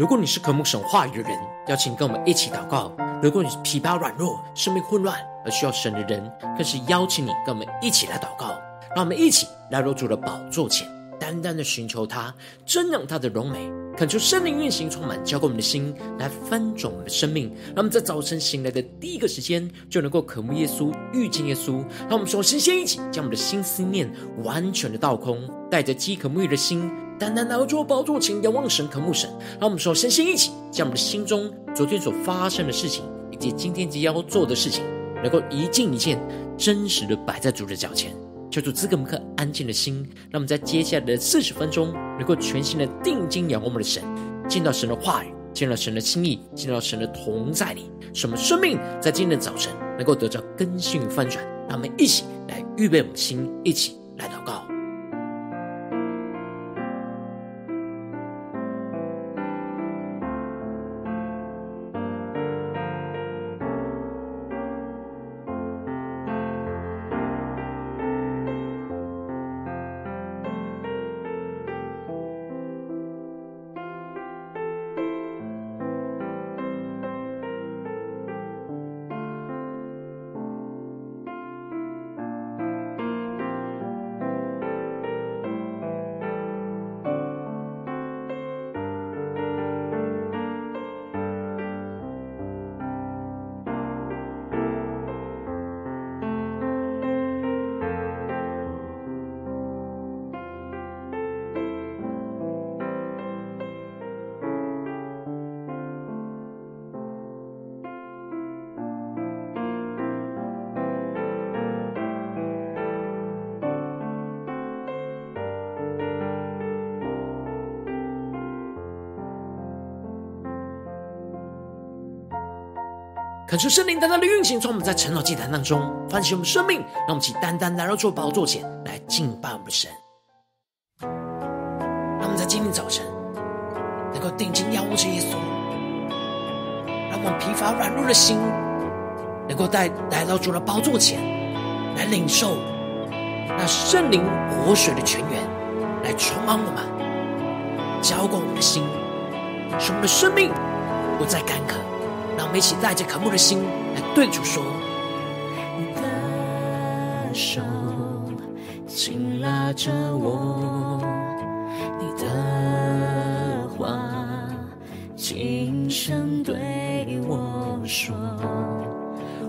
如果你是渴慕神话语的人，邀请跟我们一起祷告；如果你是疲乏软弱、生命混乱而需要神的人，更是邀请你跟我们一起来祷告。让我们一起来到主的宝座前，单单的寻求他，瞻仰他的荣美，恳求圣灵运行充满，浇灌我们的心，来翻转我们的生命。让我们在早晨醒来的第一个时间，就能够渴慕耶稣、遇见耶稣。让我们首先先一起将我们的心思念完全的倒空，带着饥渴沐浴的心。单单来到主宝座前，仰望神，渴慕神。让我们首先先一起将我们的心中昨天所发生的事情，以及今天即将要做的事情，能够一件一件真实的摆在主的脚前，求主赐给我们颗安静的心。让我们在接下来的四十分钟，能够全心的定睛仰望我们的神，见到神的话语，见到神的心意，见到神的同在里，使我们生命在今天的早晨能够得到更新与翻转。让我们一起来预备我们的心，一起求圣灵单单的运行，从我们在晨祷祭坛当中唤醒我们生命，让我们起单单来到主宝座前来敬拜我们的神。让我们在今天早晨能够定睛仰望着耶稣，让我们疲乏软弱的心能够带来到主的宝座前来领受那圣灵活水的泉源，来充满我们，浇灌我们的心，使我们的生命不再干渴。让我们一起带着渴慕的心来对主说：“你的手紧拉着我，你的话轻声对我说，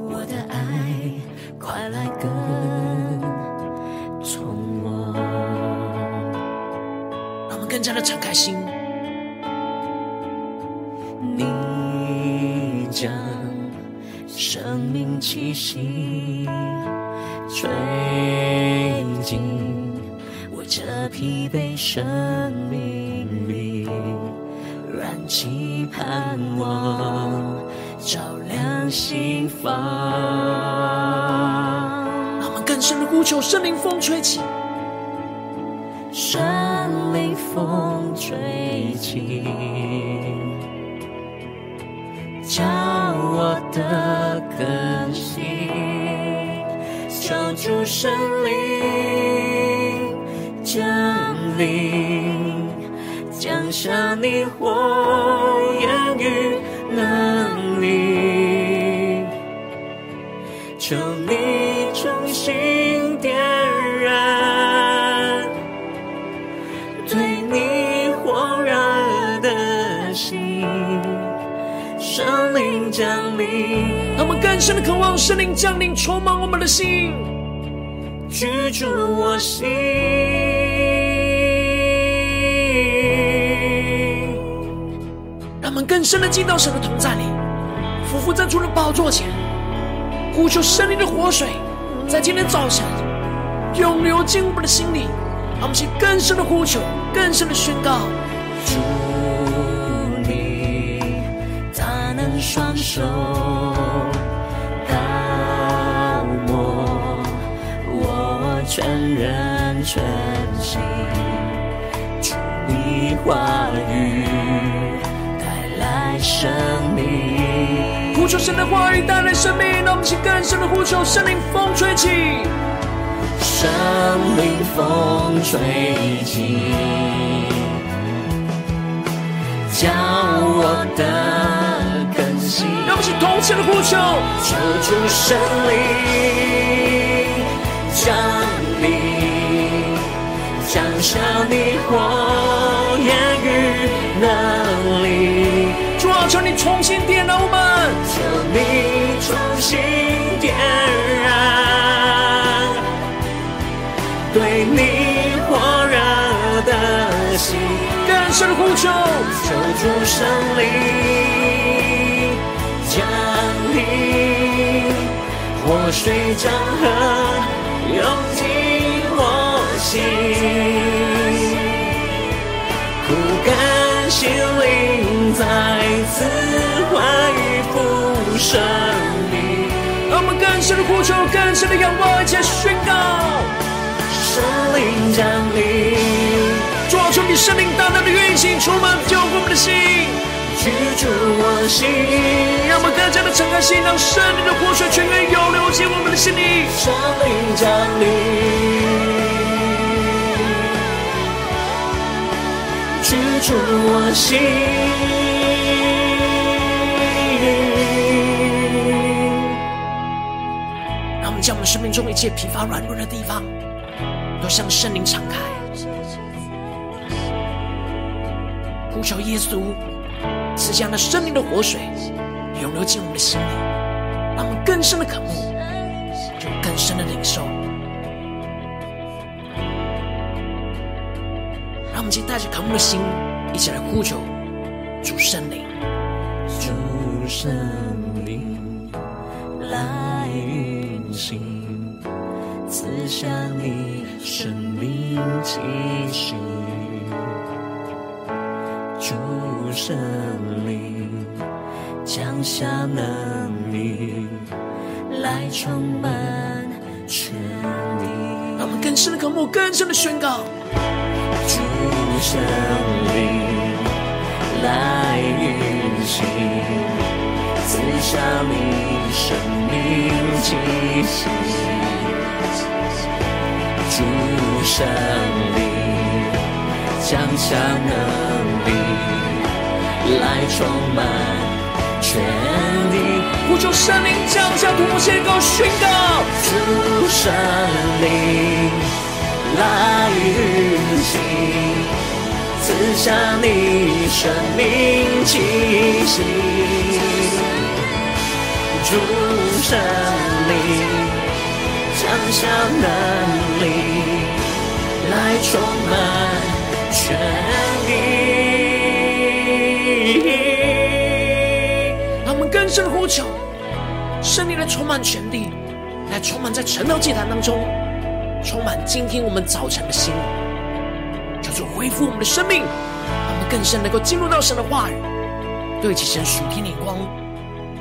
我的爱快来跟从我。”让我们更加的敞开心。气息吹进我这疲惫生命里，燃起盼望，照亮心房。让我们更深的呼求，圣灵风吹起，圣灵风吹起。叫我的歌，求主圣灵降临，降下你火焰与深的渴望圣灵降临，充满我们的心，居住我心。让我们更深的进到神的同在里，俯伏在主的宝座前，呼求圣灵的活水，在今天早晨涌流进我们的心里，让我们去更深的呼求，更深的宣告。双手全人全心，主你话语带来生命，呼求神的话语带来生命，让我们去更深的呼求，圣灵风吹起，圣灵风吹起。将我的更新。让我们一起同声的呼求，求主圣灵降临，降下你火焰与能力。主啊，求你重新点燃我们，求你重新点燃，对你火热的心。更深的呼求，求主圣灵降临，活水江河涌心，枯干心灵再次欢愉复生命。让我们更深的呼求，更深的仰望，一起宣告圣灵降临。求你圣灵大大的运行，充满救赎我们的心，居住我心，让我们更加的敞开心，让圣灵的活水泉源涌流进我们的心里。圣灵降临，住我心。让我们将我们生命中一切疲乏软弱的地方，都向圣灵敞开。呼求耶稣，赐下那生命的活水，涌流进我们的心里，让我们更深的渴慕，就更深的领受。让我们今天带着渴慕的心，一起来呼求主圣灵，主圣灵来运行，赐下你生命气息。主圣灵降下能力，来充满全地。让我们更深的渴慕，更深的宣告。主圣灵来运行，赐下你生命气息。主圣灵降下能力。来充满全地，呼求圣灵降下突破线，高宣告，主圣灵来运行，赐下你生命气息。主圣灵降下能力，来充满全地。让我们更深的呼求，圣灵来充满全地，来充满在晨祷祭坛当中，充满今天我们早晨的心，恢复我们的生命，让我们更深能够进入到神的话语，对齐神属天的光，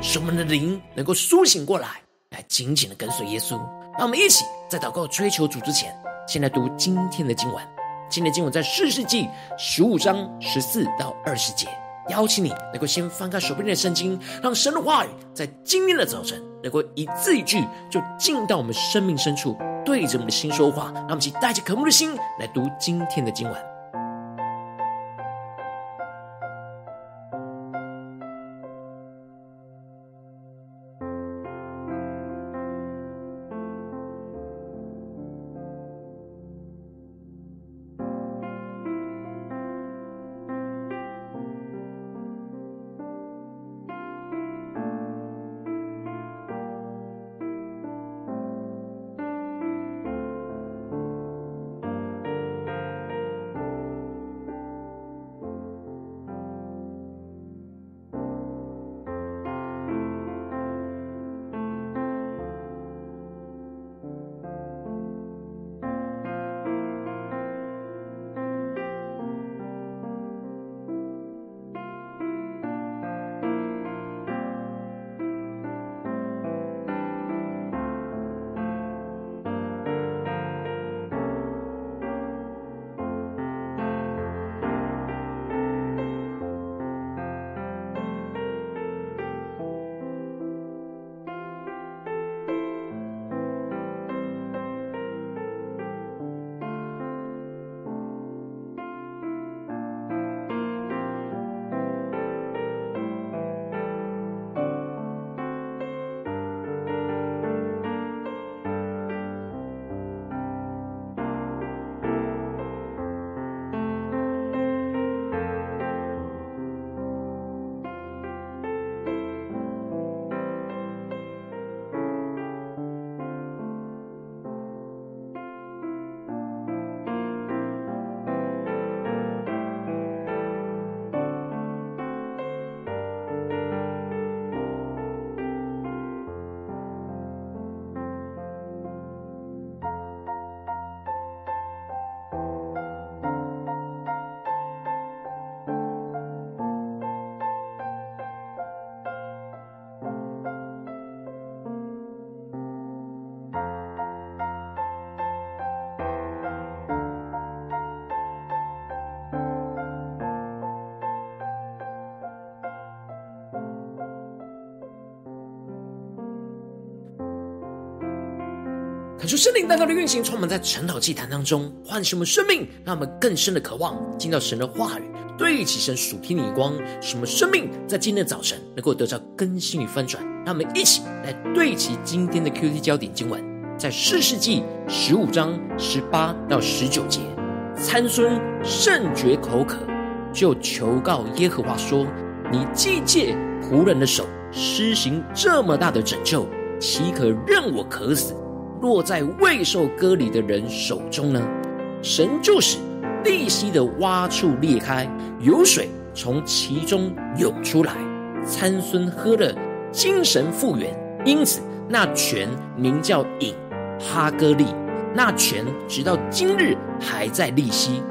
使我们的灵能够苏醒过来，来紧紧的跟随耶稣。让我们一起在祷告追求主之前，先来读今天的经文。今天的经文在士师记十五章十四到二十节。邀请你能够先翻开手边的圣经，让神的话语在今天的早晨能够一字一句就进到我们生命深处，对着我们的心说话。让我们一起带着渴慕的心来读今天的经文。恳求圣灵大大的运行，充满在晨祷祭坛当中，唤醒我们生命，让我们更深的渴望进到神的话语，对齐神属天的眼光，使我们生命在今天的早晨能够得到更新与翻转。让我们一起来对齐今天的 QT 焦点经文，在四世纪十五章十八到十九节，参孙甚觉口渴，就求告耶和华说：“你既借仆人的手施行这么大的拯救，岂可任我渴死？”落在未受割礼的人手中呢？神就使利溪的洼处裂开，有水从其中涌出来。参孙喝了，精神复原，因此那泉名叫隐哈歌利。那泉直到今日还在利溪。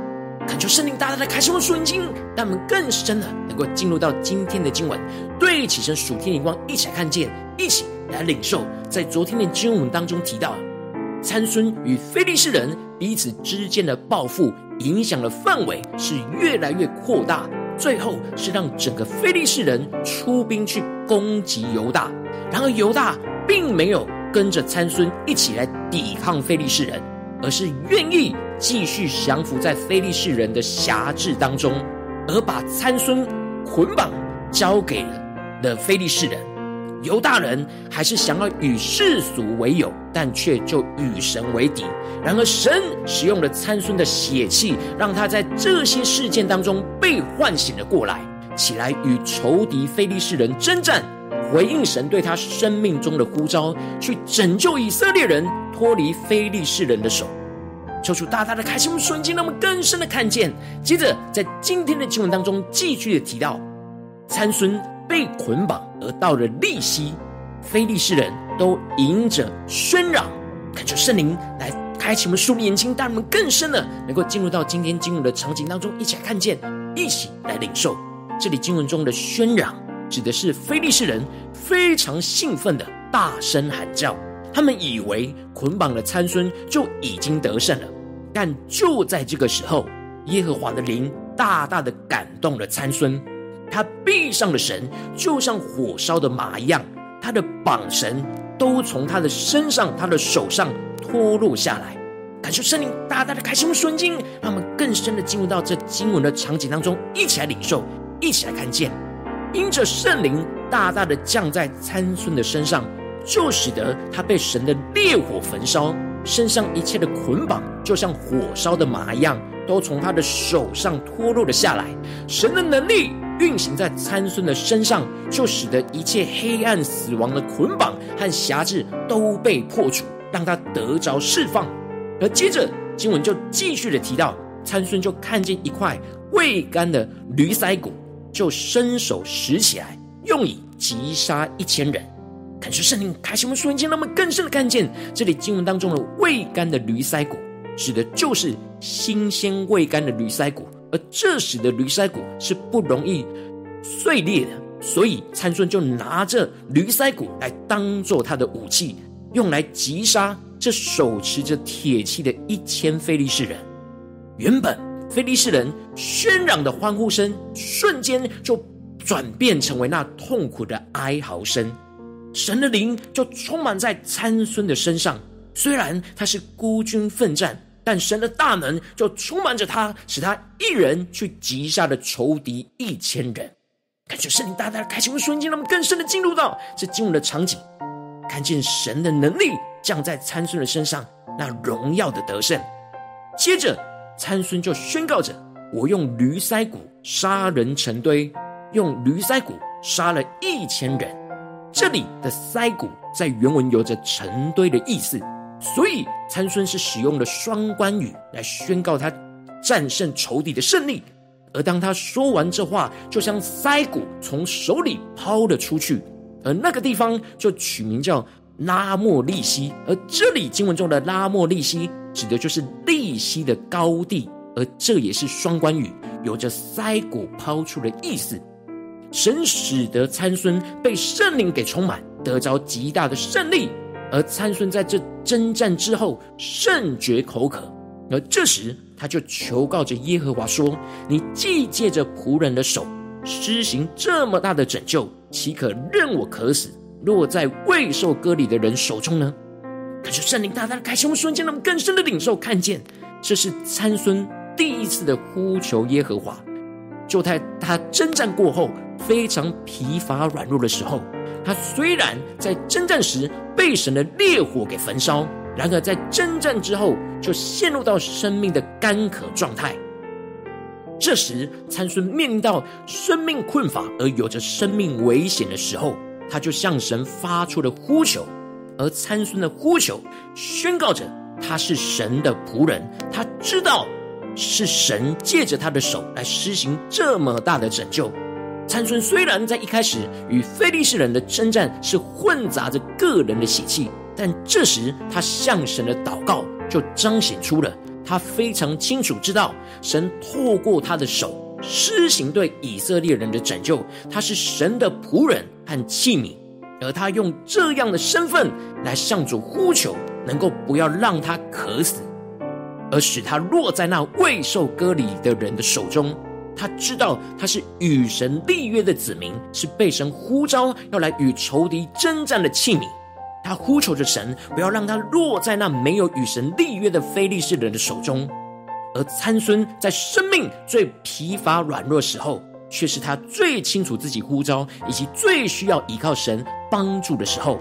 恳求圣灵大大的开启我们属灵经，让我们更深的能够进入到今天的经文，对起身属天的光，一起来看见，一起。来领受，在昨天的经文当中提到，参孙与非利士人彼此之间的报复，影响的范围是越来越扩大，最后是让整个非利士人出兵去攻击犹大。然而犹大并没有跟着参孙一起来抵抗非利士人，而是愿意继续降服在非利士人的辖制当中，而把参孙捆绑交给了的非利士人。犹大人还是想要与世俗为友，但却就与神为敌。然而，神使用了参孙的血气，让他在这些事件当中被唤醒了过来，起来与仇敌非利士人征战，回应神对他生命中的呼召，去拯救以色列人脱离非利士人的手。求主大大的开心我们瞬间，让我们更深的看见。接着，在今天的经文当中，继续的提到参孙。被捆绑而到了利息，非利士人都迎着喧嚷，恳求圣灵来开启我们属灵眼睛，让我们更深的能够进入到今天经文的场景当中，一起来看见，一起来领受。这里经文中的喧嚷，指的是非利士人非常兴奋的大声喊叫，他们以为捆绑了参孙就已经得胜了，但就在这个时候，耶和华的灵大大的感动了参孙。他臂上的绳就像火烧的麻一样，他的绑绳都从他的身上、他的手上脱落下来。感受圣灵大大的开启我们属灵，让我们更深的进入到这经文的场景当中，一起来领受，一起来看见。因着圣灵大大的降在参孙的身上，就使得他被神的烈火焚烧，身上一切的捆绑就像火烧的麻一样，都从他的手上脱落了下来。神的能力。运行在参孙的身上，就使得一切黑暗、死亡的捆绑和辖制都被破除，让他得着释放。而接着经文就继续的提到，参孙就看见一块未干的驴腮骨，就伸手拾起来，用以击杀一千人。恳求圣灵开启我们属灵眼，让我们更深的看见这里经文当中的未干的驴腮骨，指的就是新鲜未干的驴腮骨。而这时的驴腮骨是不容易碎裂的，所以参孙就拿着驴腮骨来当做他的武器，用来击杀这手持着铁器的一千非利士人。原本非利士人喧嚷的欢呼声，瞬间就转变成为那痛苦的哀嚎声。神的灵就充满在参孙的身上，虽然他是孤军奋战。但神的大能就充满着他，使他一人去击杀了仇敌一千人。感觉圣灵大大的开启我们瞬间，让我们更深的进入到这进入的场景，看见神的能力降在参孙的身上，那荣耀的得胜。接着参孙就宣告着：“我用驴腮骨杀人成堆，用驴腮骨杀了一千人。”这里的腮骨在原文有着成堆的意思。所以参孙是使用了双关语来宣告他战胜仇敌的胜利，而当他说完这话，就将腮骨从手里抛了出去，而那个地方就取名叫拉莫利西。而这里经文中的拉莫利西指的就是利溪的高地，而这也是双关语，有着腮骨抛出的意思。神使得参孙被圣灵给充满，得着极大的胜利。而参孙在这征战之后甚觉口渴，而这时他就求告着耶和华说：“你既借着仆人的手施行这么大的拯救，岂可任我渴死，落在未受割礼的人手中呢？”可是圣灵大大的开启我们瞬间，让我们更深的领受看见，这是参孙第一次的呼求耶和华。就在他征战过后非常疲乏软弱的时候，他虽然在征战时被神的烈火给焚烧，然而在征战之后就陷入到生命的干渴状态。这时参孙面临到生命困乏而有着生命危险的时候，他就向神发出了呼求。而参孙的呼求宣告着他是神的仆人，他知道是神借着他的手来施行这么大的拯救。参孙虽然在一开始与非利士人的征战是混杂着个人的血气，但这时他向神的祷告就彰显出了他非常清楚知道神透过他的手施行对以色列人的拯救，他是神的仆人和器皿，而他用这样的身份来向主呼求，能够不要让他渴死，而使他落在那未受割礼的人的手中。他知道他是与神立约的子民，是被神呼召要来与仇敌征战的器皿。他呼求着神，不要让他落在那没有与神立约的非利士人的手中。而参孙在生命最疲乏软弱时候，却是他最清楚自己呼召以及最需要依靠神帮助的时候。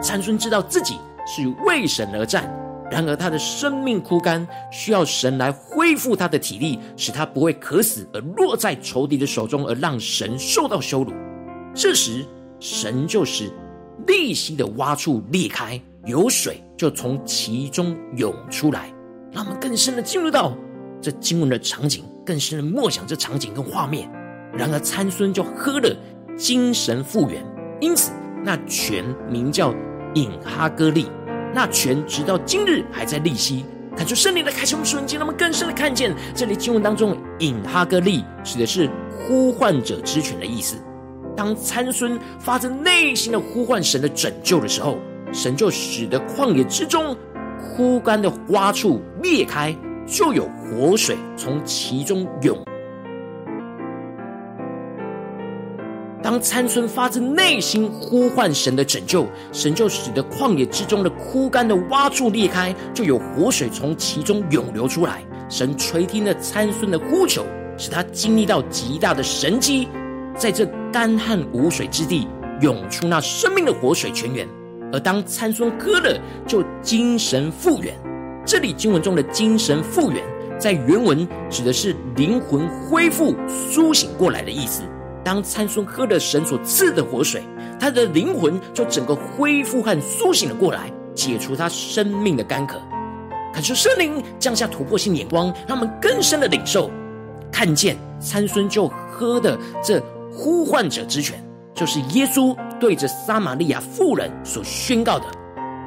参孙知道自己是为神而战。然而，他的生命枯干，需要神来恢复他的体力，使他不会渴死而落在仇敌的手中，而让神受到羞辱。这时，神就是利希的挖处裂开，有水就从其中涌出来。让我们更深的进入到这经文的场景，更深的默想这场景跟画面。然而，参孙就喝了，精神复原，因此那泉名叫隐哈歌利。那泉直到今日还在利希，看出圣灵的开启，我们瞬间，让我们更深的看见这里经文当中“引哈格利”指的是呼唤者之泉的意思。当参孙发自内心的呼唤神的拯救的时候，神就使得旷野之中枯干的洼处裂开，就有活水从其中涌。当参孙发自内心呼唤神的拯救，神就使得旷野之中的枯干的洼处裂开，就有活水从其中涌流出来。神垂听了参孙的呼求，使他经历到极大的神迹，在这干旱无水之地涌出那生命的活水泉源。而当参孙割了，就精神复原。这里经文中的精神复原，在原文指的是灵魂恢复、苏醒过来的意思。当参孙喝了神所赐的活水，他的灵魂就整个恢复和苏醒了过来，解除他生命的干渴。恳求圣灵降下突破性眼光，让我们更深的领受，看见参孙就喝的这呼唤者之泉，就是耶稣对着撒玛利亚妇人所宣告的：“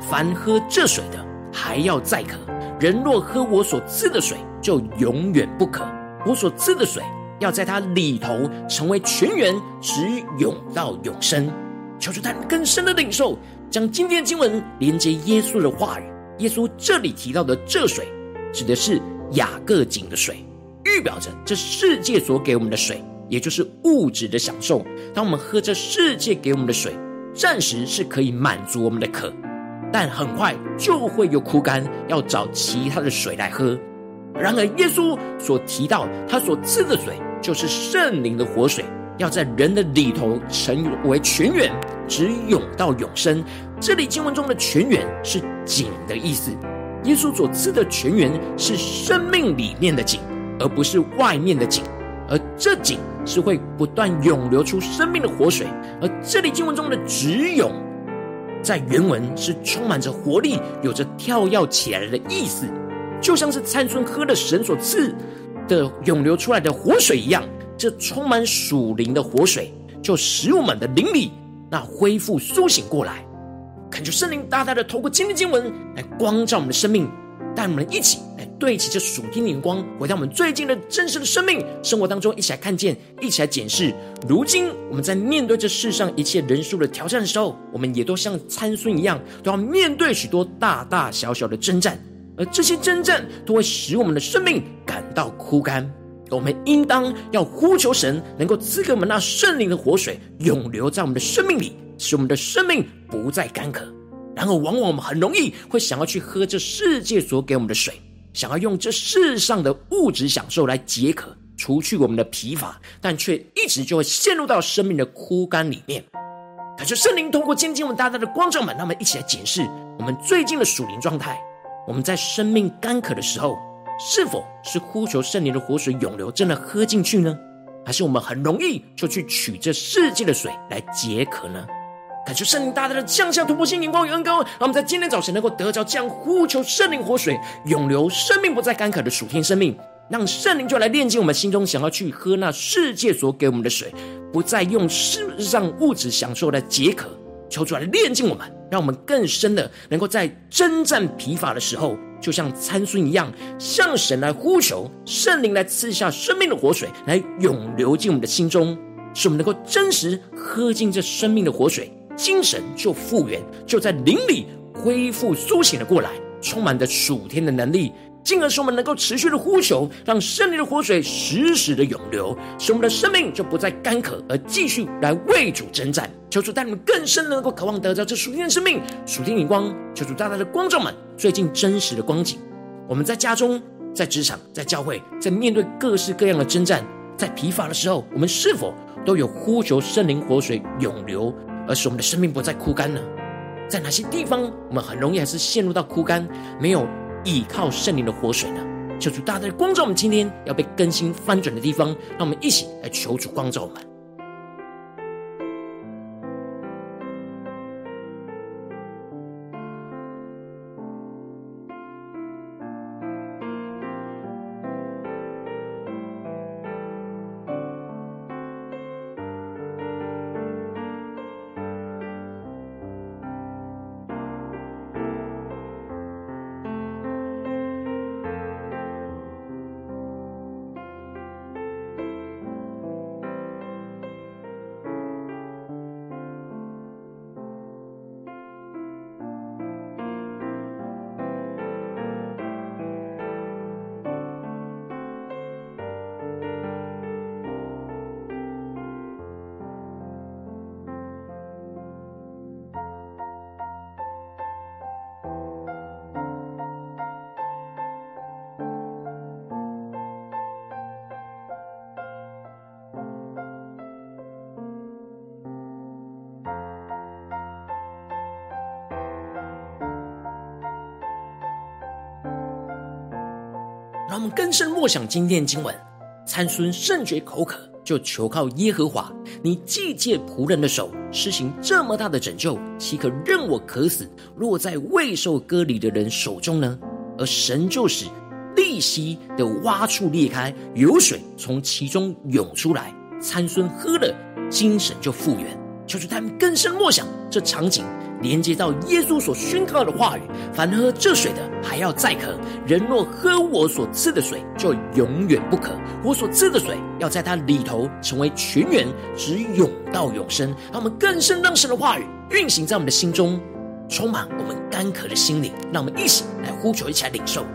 凡喝这水的，还要再渴；人若喝我所赐的水，就永远不渴。我所赐的水。”要在它里头成为泉源，直涌到永生。求主带们更深的领受，将今天的经文连接耶稣的话语。耶稣这里提到的这水，指的是雅各井的水，预表着这世界所给我们的水，也就是物质的享受。当我们喝这世界给我们的水，暂时是可以满足我们的渴，但很快就会有枯干，要找其他的水来喝。然而，耶稣所提到他所赐的水，就是圣灵的活水，要在人的里头成为泉源，直涌到永生。这里经文中的泉源是井的意思。耶稣所赐的泉源是生命里面的井，而不是外面的井。而这井是会不断涌流出生命的活水。而这里经文中的直涌，在原文是充满着活力，有着跳跃起来的意思。就像是参孙喝了神所赐的涌流出来的活水一样，这充满属灵的活水，就使我们的灵里那恢复苏醒过来。恳求圣灵大大的透过今天经文来光照我们的生命，带我们一起来对齐这属天的光，回到我们最近的真实的生命生活当中，一起来看见，一起来检视。如今我们在面对这世上一切人数的挑战的时候，我们也都像参孙一样，都要面对许多大大小小的征战。而这些征战都会使我们的生命感到枯干，我们应当要呼求神，能够赐给我们那圣灵的活水，永留在我们的生命里，使我们的生命不再干渴。然而，往往我们很容易会想要去喝这世界所给我们的水，想要用这世上的物质享受来解渴，除去我们的疲乏，但却一直就会陷入到生命的枯干里面。感谢圣灵通过今天我们大大的光照们，让我们一起来检视我们最近的属灵状态。我们在生命干渴的时候，是否是呼求圣灵的活水涌流，真的喝进去呢？还是我们很容易就去取这世界的水来解渴呢？感谢圣灵大大的降下突破性眼光与恩膏，让我们在今天早晨能够得着这样呼求圣灵活水涌流，生命不再干渴的属天生命，让圣灵就来炼净我们心中想要去喝那世界所给我们的水，不再用世上物质享受来解渴，求主来炼净我们，让我们更深的能够在征战疲乏的时候，就像参孙一样，向神来呼求圣灵来赐下生命的活水，来涌流进我们的心中，使我们能够真实喝进这生命的活水。精神就复原，就在灵里恢复苏醒了过来，充满着属天的能力，进而使我们能够持续的呼求，让圣灵的活水时时的涌流，使我们的生命就不再干渴，而继续来为主征战。求主带你们更深的能够渴望得到这属天的生命、属天眼光。求主大大的光照们最近真实的光景。我们在家中、在职场、在教会，在面对各式各样的征战，在疲乏的时候，我们是否都有呼求圣灵活水涌流？而使我们的生命不再枯干呢？在哪些地方，我们很容易还是陷入到枯干，没有倚靠圣灵的活水呢？求主大大的光照我们今天要被更新翻转的地方，让我们一起来求主光照我们。让我们更深默想今天的经文。参孙甚觉口渴，就求靠耶和华。你既借仆人的手施行这么大的拯救，岂可任我渴死，落在未受割礼的人手中呢？而神就使利希的洼处裂开，有水从其中涌出来。参孙喝了，精神就复原。求主他们更深默想这场景。连接到耶稣所宣告的话语：凡喝这水的，还要再渴；人若喝我所赐的水，就永远不渴。我所赐的水，要在它里头成为泉源，直涌到永生。让我们更深让神的话语运行在我们的心中，充满我们干渴的心灵。让我们一起来呼求，一起来领受。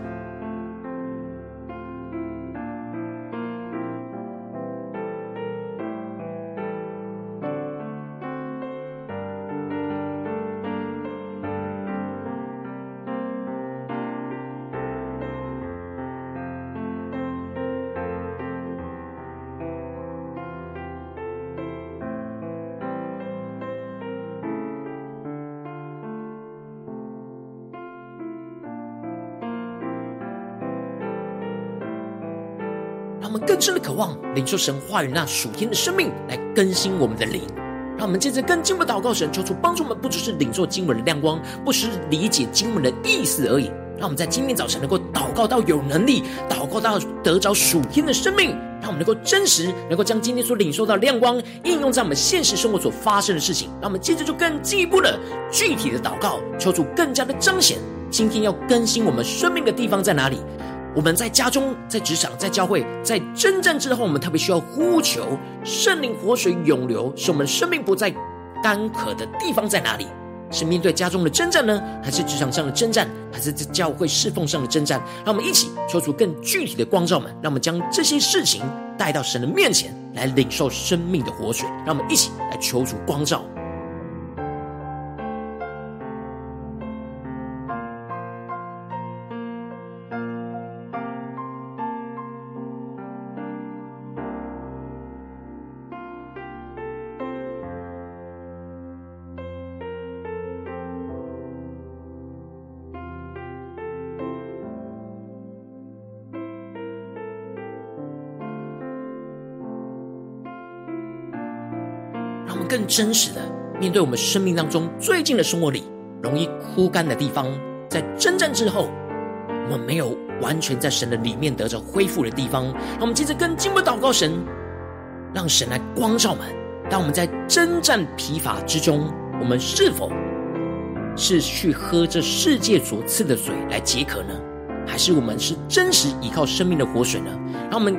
我们更深的渴望领受神话语那属天的生命来更新我们的灵。让我们接着更进一步祷告神，求主帮助我们，不只是领受经文的亮光，不只是理解经文的意思而已。让我们在今天早晨能够祷告到有能力，祷告到得着属天的生命。让我们能够真实，能够将今天所领受到的亮光应用在我们现实生活所发生的事情。让我们接着就更进一步的具体的祷告，求主更加的彰显今天要更新我们生命的地方在哪里。我们在家中、在职场、在教会，在征战之后，我们特别需要呼求圣灵活水涌流，使我们生命不再干渴的地方在哪里？是面对家中的征战呢，还是职场上的征战，还是在教会侍奉上的征战？让我们一起求出更具体的光照们，让我们将这些事情带到神的面前来领受生命的活水。让我们一起来求主光照。更真实的面对我们生命当中最近的生活里容易枯干的地方，在征战之后，我们没有完全在神的里面得着恢复的地方，让我们接着更进一步祷告神，让神来光照我们。当我们在征战疲乏之中，我们是否是去喝这世界所赐的水来解渴呢？还是我们是真实依靠生命的活水呢？让我们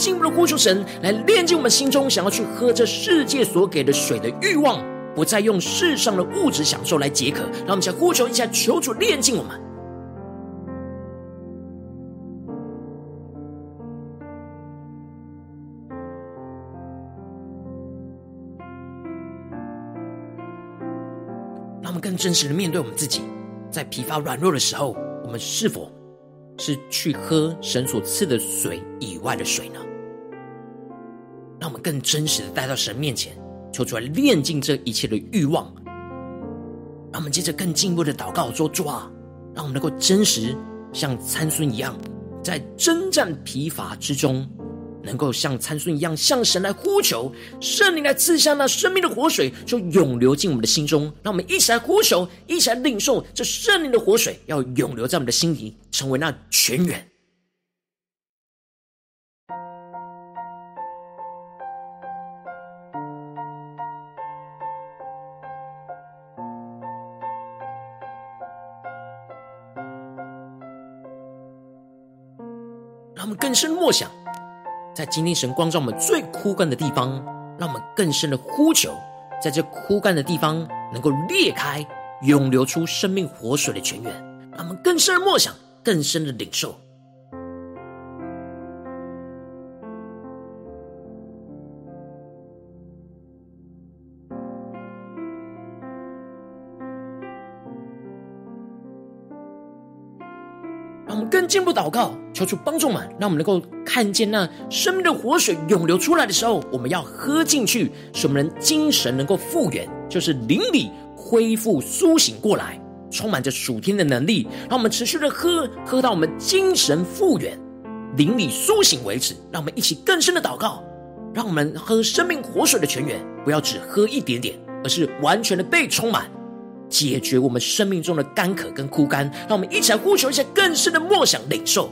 进一步的呼求神来炼净我们心中想要去喝这世界所给的水的欲望，不再用世上的物质享受来解渴。让我们想呼求一下，求主炼净我们。让我们更真实的面对我们自己，在疲乏软弱的时候，我们是否是去喝神所赐的水以外的水呢？让我们更真实的带到神面前，求主来炼净这一切的欲望。让我们接着更进一步的祷告说：主啊，让我们能够真实像参孙一样，在征战疲乏之中。能够像参孙一样，向神来呼求，圣灵来赐下那生命的活水，就涌流进我们的心中。让我们一起来呼求，一起来领受这圣灵的活水，要涌流在我们的心里，成为那泉源。更深默想。在今天，神光照我们最枯干的地方，让我们更深的呼求，在这枯干的地方能够裂开，涌流出生命活水的泉源，让我们更深的默想，更深的领受。进一步祷告，求主帮助我们，让我们能够看见那生命的活水涌流出来的时候，我们要喝进去，使我们精神能够复原，就是灵里恢复苏醒过来，充满着属天的能力，让我们持续的喝，喝到我们精神复原、灵里苏醒为止。让我们一起更深的祷告，让我们喝生命活水的泉源，不要只喝一点点，而是完全的被充满。解决我们生命中的干渴跟枯干，让我们一起来呼求一下更深的梦想领受。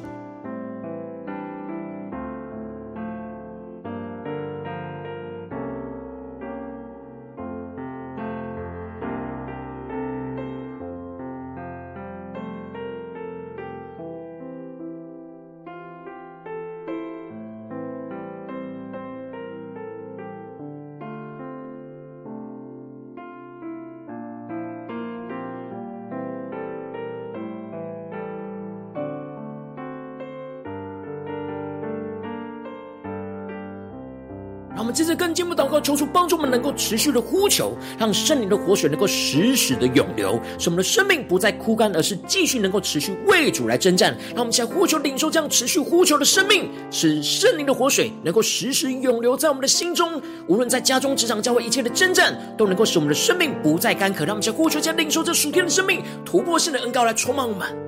求主帮助我们能够持续的呼求，让圣灵的活水能够时时的涌流，使我们的生命不再枯干，而是继续能够持续为主来征战。让我们现在呼求领受这样持续呼求的生命，使圣灵的活水能够时时涌流在我们的心中。无论在家中、职场、教会一切的征战，都能够使我们的生命不再干渴。让我们现在呼求，将领受这属天的生命突破性的恩膏来充满我们。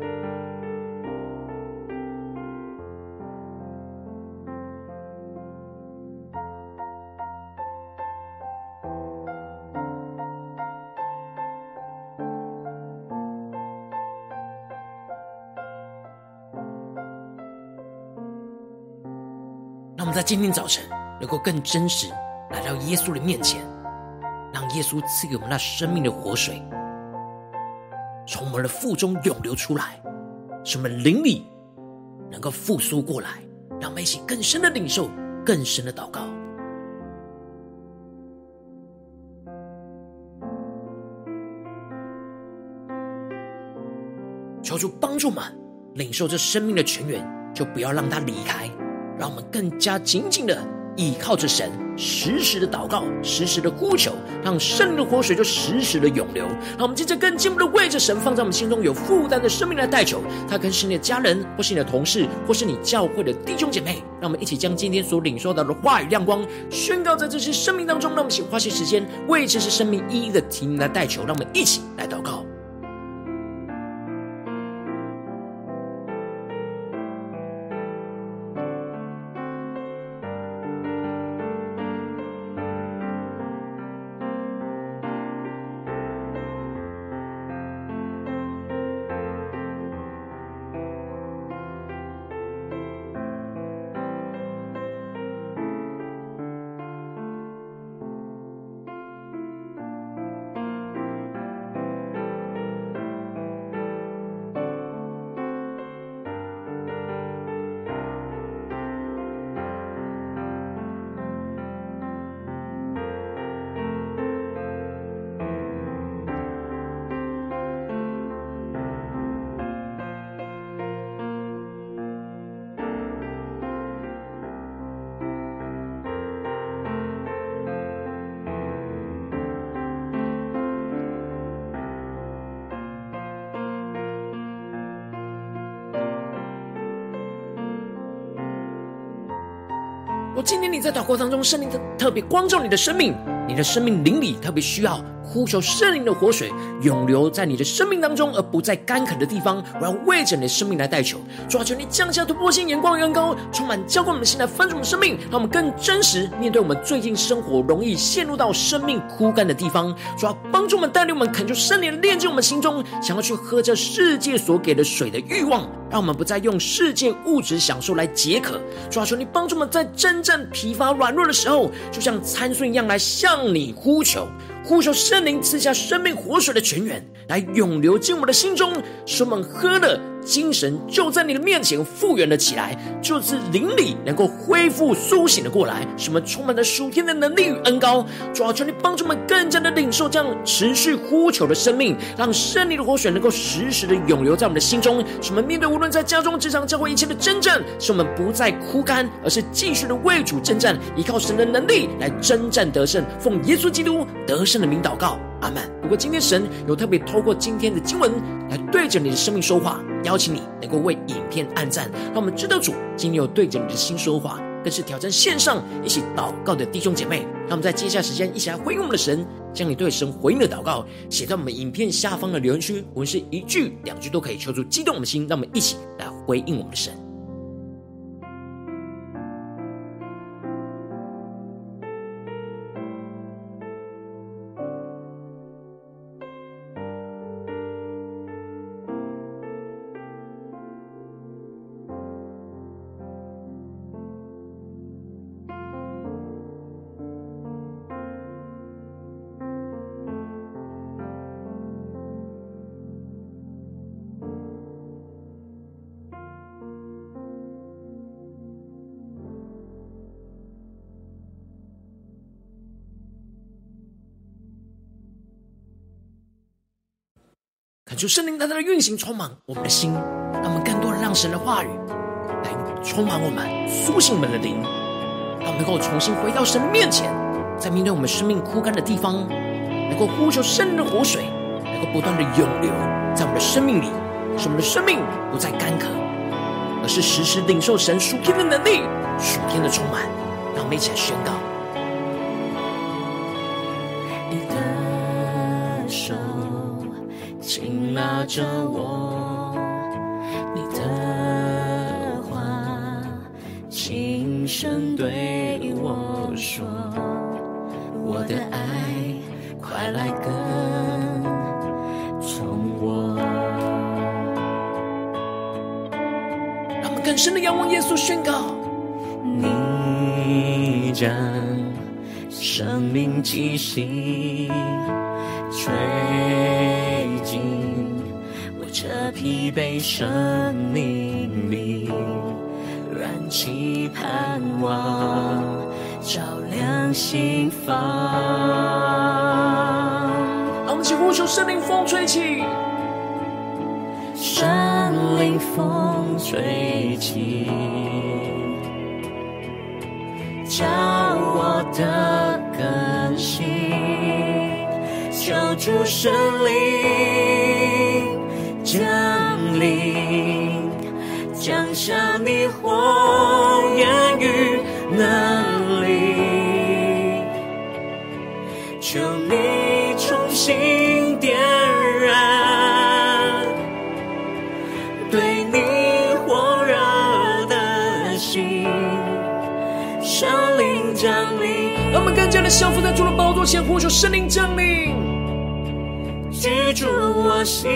让我们在今天早晨能够更真实来到耶稣的面前，让耶稣赐给我们那生命的活水，从我们的腹中涌流出来，使我们灵里能够复苏过来。让我们一起更深的领受，更深的祷告，求主帮助们领受这生命的泉源，就不要让它离开。让我们更加紧紧的倚靠着神，时时的祷告，时时的呼求，让圣灵的活水就时时的涌流。让我们接着更进一步的为着神放在我们心中有负担的生命来代求。他可能是你的家人，或是你的同事，或是你教会的弟兄姐妹。让我们一起将今天所领受到的话语亮光宣告在这些生命当中。让我们一起花些时间为这些生命一一的提名来代求。让我们一起来祷告。今天你在祷告当中，圣灵特特别光照你的生命，你的生命灵里特别需要。呼求圣灵的活水永流在你的生命当中，而不在干渴的地方。我要为着你的生命来代求，主啊，求你降下突破性眼光与恩膏，充满浇灌我们的心来翻转我们生命，让我们更真实面对我们最近生活容易陷入到生命枯干的地方。主啊，帮助我们带领我们恳求圣灵炼净我们心中想要去喝这世界所给的水的欲望，让我们不再用世界物质享受来解渴。主啊，求你帮助我们在真正疲乏软弱的时候，就像参孙一样来向你呼求。呼求圣灵赐下生命活水的泉源，来涌流进我们的心中，使我们喝了。精神就在你的面前复原了起来，就是灵里能够恢复苏醒的过来，使我们充满了属天的能力与恩膏。主啊，求你帮助我们更加的领受这样持续呼求的生命，让圣灵的活水能够时时的涌流在我们的心中，使我们面对无论在家中、职场、教会一切的征战，使我们不再枯干，而是继续的为主征战，依靠神的能力来征战得胜。奉耶稣基督得胜的名祷告。阿门。如果今天神有特别透过今天的经文来对着你的生命说话，邀请你能够为影片按赞，让我们知道主今天有对着你的心说话，更是挑战线上一起祷告的弟兄姐妹。让我们在接下来时间一起来回应我们的神，将你对神回应的祷告写在我们影片下方的留言区，无论是一句两句都可以，求助激动我们的心，让我们一起来回应我们的神。恳求圣灵大大的运行充满我们的心，让我们更多的让神的话语来充满我们，苏醒我们的灵，让我们能够重新回到神面前，在面对我们生命枯干的地方，能够呼求圣灵的活水，能够不断的涌流在我们的生命里，使我们的生命不再干渴，而是时时领受神属天的能力、属天的充满。让我们一起来宣告。拉着我，你的话轻声对我说，我的爱快来跟从我。让我们更深的仰望耶稣，宣告：你将生命气息生命里，燃起盼望，照亮心房。让我们起呼求圣灵风吹起，圣灵风吹起，叫我的更新，求主圣灵。降临，降下你火焰与能力，求你重新点燃对你火热的心，圣灵降临。让我们更加的降服在主的宝座前，呼求圣灵降临，居住我心。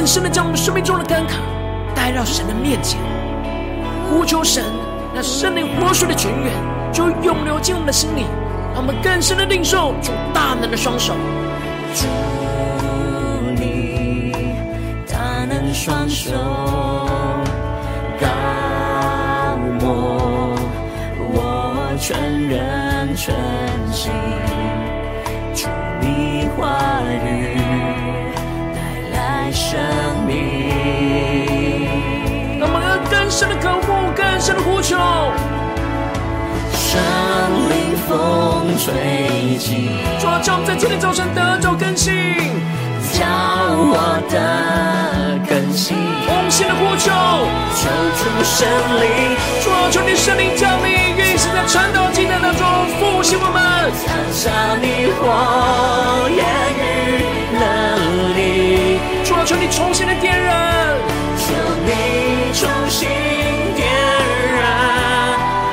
更深的将我们生命中的干渴带到神的面前，呼求神，那圣灵活水的泉源就涌流进我们的心里，让我们更深的领受主大能的双手。主你大能双手膏抹我全人全心，祝你话语。生命，让我们更深的渴慕，更深的呼求。生灵风吹起，主啊，叫我们在今天早晨得着更新，叫我的更新。同心的呼求，求主神灵，主啊，求你神灵降临，运行在晨祷祭坛当中，复兴我们。赐下你火焰与能求你重新的点燃，求你重新点燃。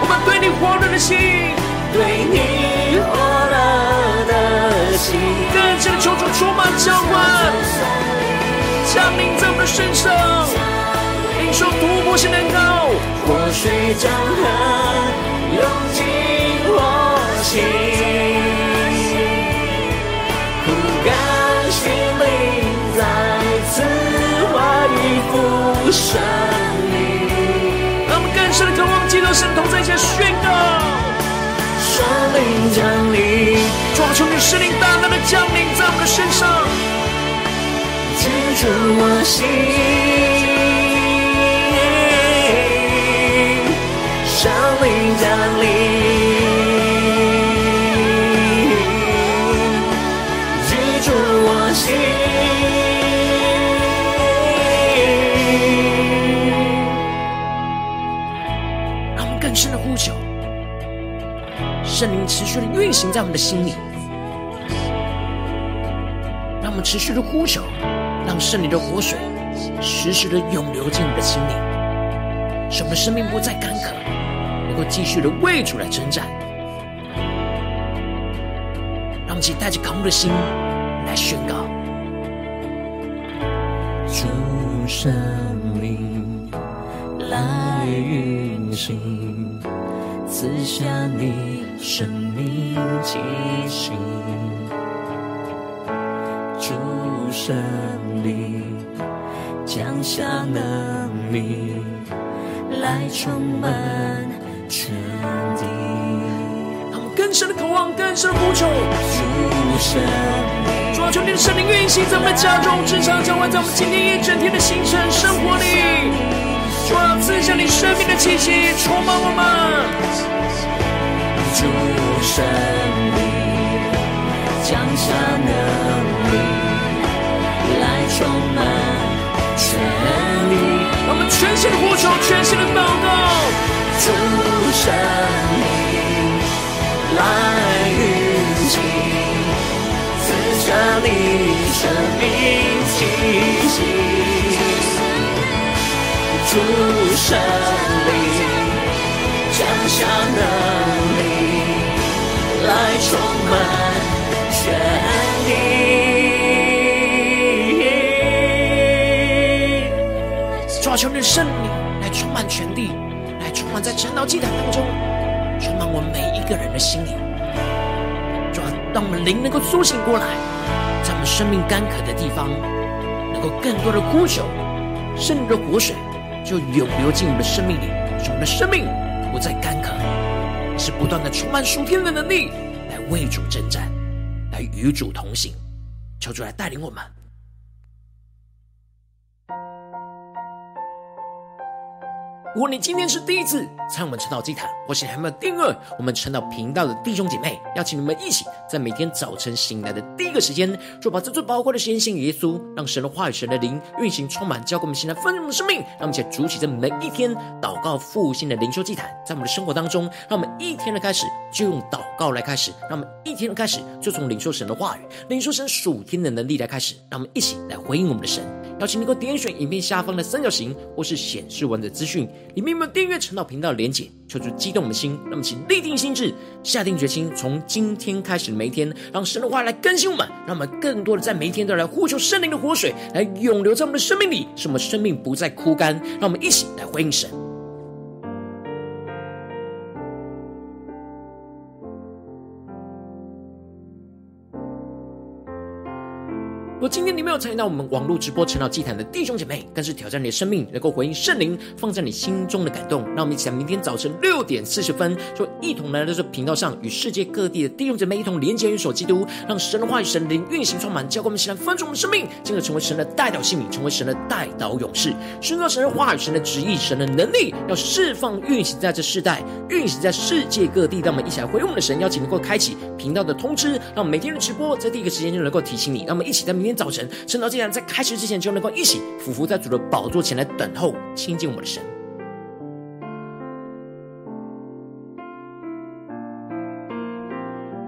我们对你火热的心，对你火热的心，更深的求主充满浇灌，降临在我们的身上，领受突破性的高，活水江河涌进我心，复生命，让我们更深的渴望基督神同在一起宣告，圣灵降临，主啊，求你圣灵大大的降临在我们的身上，进入我心。圣灵降临，持续的运行在我们的心里，让我们持续的呼求，让圣灵的活水时时的涌流进我们的心里，使我们生命不再干渴，能够继续的为主来征战。让我们一起带着渴慕的心来宣告。主圣灵来运行，赐下你生命气息。主神灵降下能力，来充满全地。让我们更深的渴望，更深的呼求。主圣灵。主啊，求你的圣灵运行在我们的家中、职场、教会，在我们今天一整天的行程、生活里。主啊，赐下你生命的气息，充满我们。主圣灵降下能力，来充满全地。让我们全心的呼求，全心的祷告。主圣灵来运行。赐下你生命气息，主圣灵降下能力，充满全地。主啊，求你的圣灵来充满全地，来充满在晨祷祭坛当中，充满我们每一个人的心里。主啊，让我们灵能够苏醒过来，在我们生命干渴的地方，能够更多的呼求，圣灵的活水就涌流进我们的生命里，使我们的生命不再干渴，是不断的充满属天的能力，为主征战，来与主同行。求主来带领我们。如果你今天是第一次参与我们晨祷祭坛，或是还没有订阅我们晨祷频道的弟兄姐妹，邀请你们一起在每天早晨醒来的第一个时间，就把这最宝贵的时间献给耶稣，让神的话语、神的灵运行充满，交给我们现在丰盛的生命。让我们一起筑起这每一天祷告复兴的灵修祭坛，在我们的生活当中，让我们一天的开始就用祷告来开始，让我们一天的开始就从领受神的话语、领受神属天的能力来开始，让我们一起来回应我们的神。邀请你给我点选影片下方的三角形，或是显示文字资讯，里面有没有订阅陈祷频道的连结？求主激动我们的心，那么请立定心智，下定决心，从今天开始的每一天，让神的话来更新我们，让我们更多的在每一天都来呼求圣灵的活水，来涌流在我们的生命里，使我们生命不再枯干。让我们一起来回应神。如果今天你没有参与到我们网络直播晨祷祭坛的弟兄姐妹，更是挑战你的生命，能够回应圣灵放在你心中的感动。让我们一起在明天早晨六点四十分，就一同来到这频道上，与世界各地的弟兄姐妹一同连接、元首基督，让神的话语、神灵运行充满，教灌我们，起来翻转我们生命，进而成为神的代祷性命，成为神的代祷勇士，宣告神的话语、神的旨意、神的能力，要释放运行在这世代，运行在世界各地。让我们一起来回应我们的神，邀请能够开启频道的通知，让我们每天的直播在第一个时间就能够提醒你。让我们一起在明天早晨，趁到竟然在开始之前就能够一起俯伏在主的宝座前来等候亲近我们的神。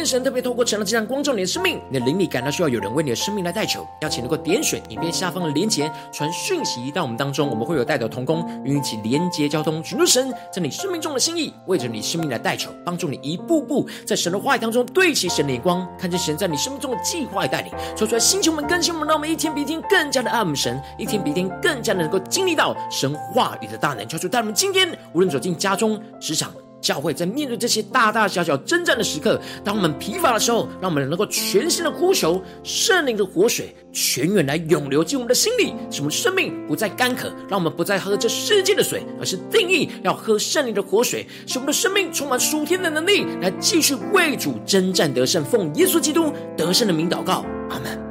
我今天神特别透过成了这样光照你的生命，你的灵里感到需要有人为你的生命来代求，邀请能够点选影片下方的连结，传讯息到我们当中，我们会有代表同工与你一起连结交通，寻求神在你生命中的心意，为着你生命来代求，帮助你一步步在神的话语当中对齐神的眼光，看见神在你生命中的计划与带领，说出来星球们更新我们，让我们一天比一天更加的爱我们神，一天比一天更加的能够经历到神话语的大能，求主带我们今天无论走进家中、职场。教会在面对这些大大小小征战的时刻，当我们疲乏的时候，让我们能够全心的呼求圣灵的活水，泉源来涌流进我们的心里，使我们生命不再干渴。让我们不再喝这世界的水，而是定义要喝圣灵的活水，使我们的生命充满属天的能力，来继续为主征战得胜。奉耶稣基督得胜的名祷告，阿门。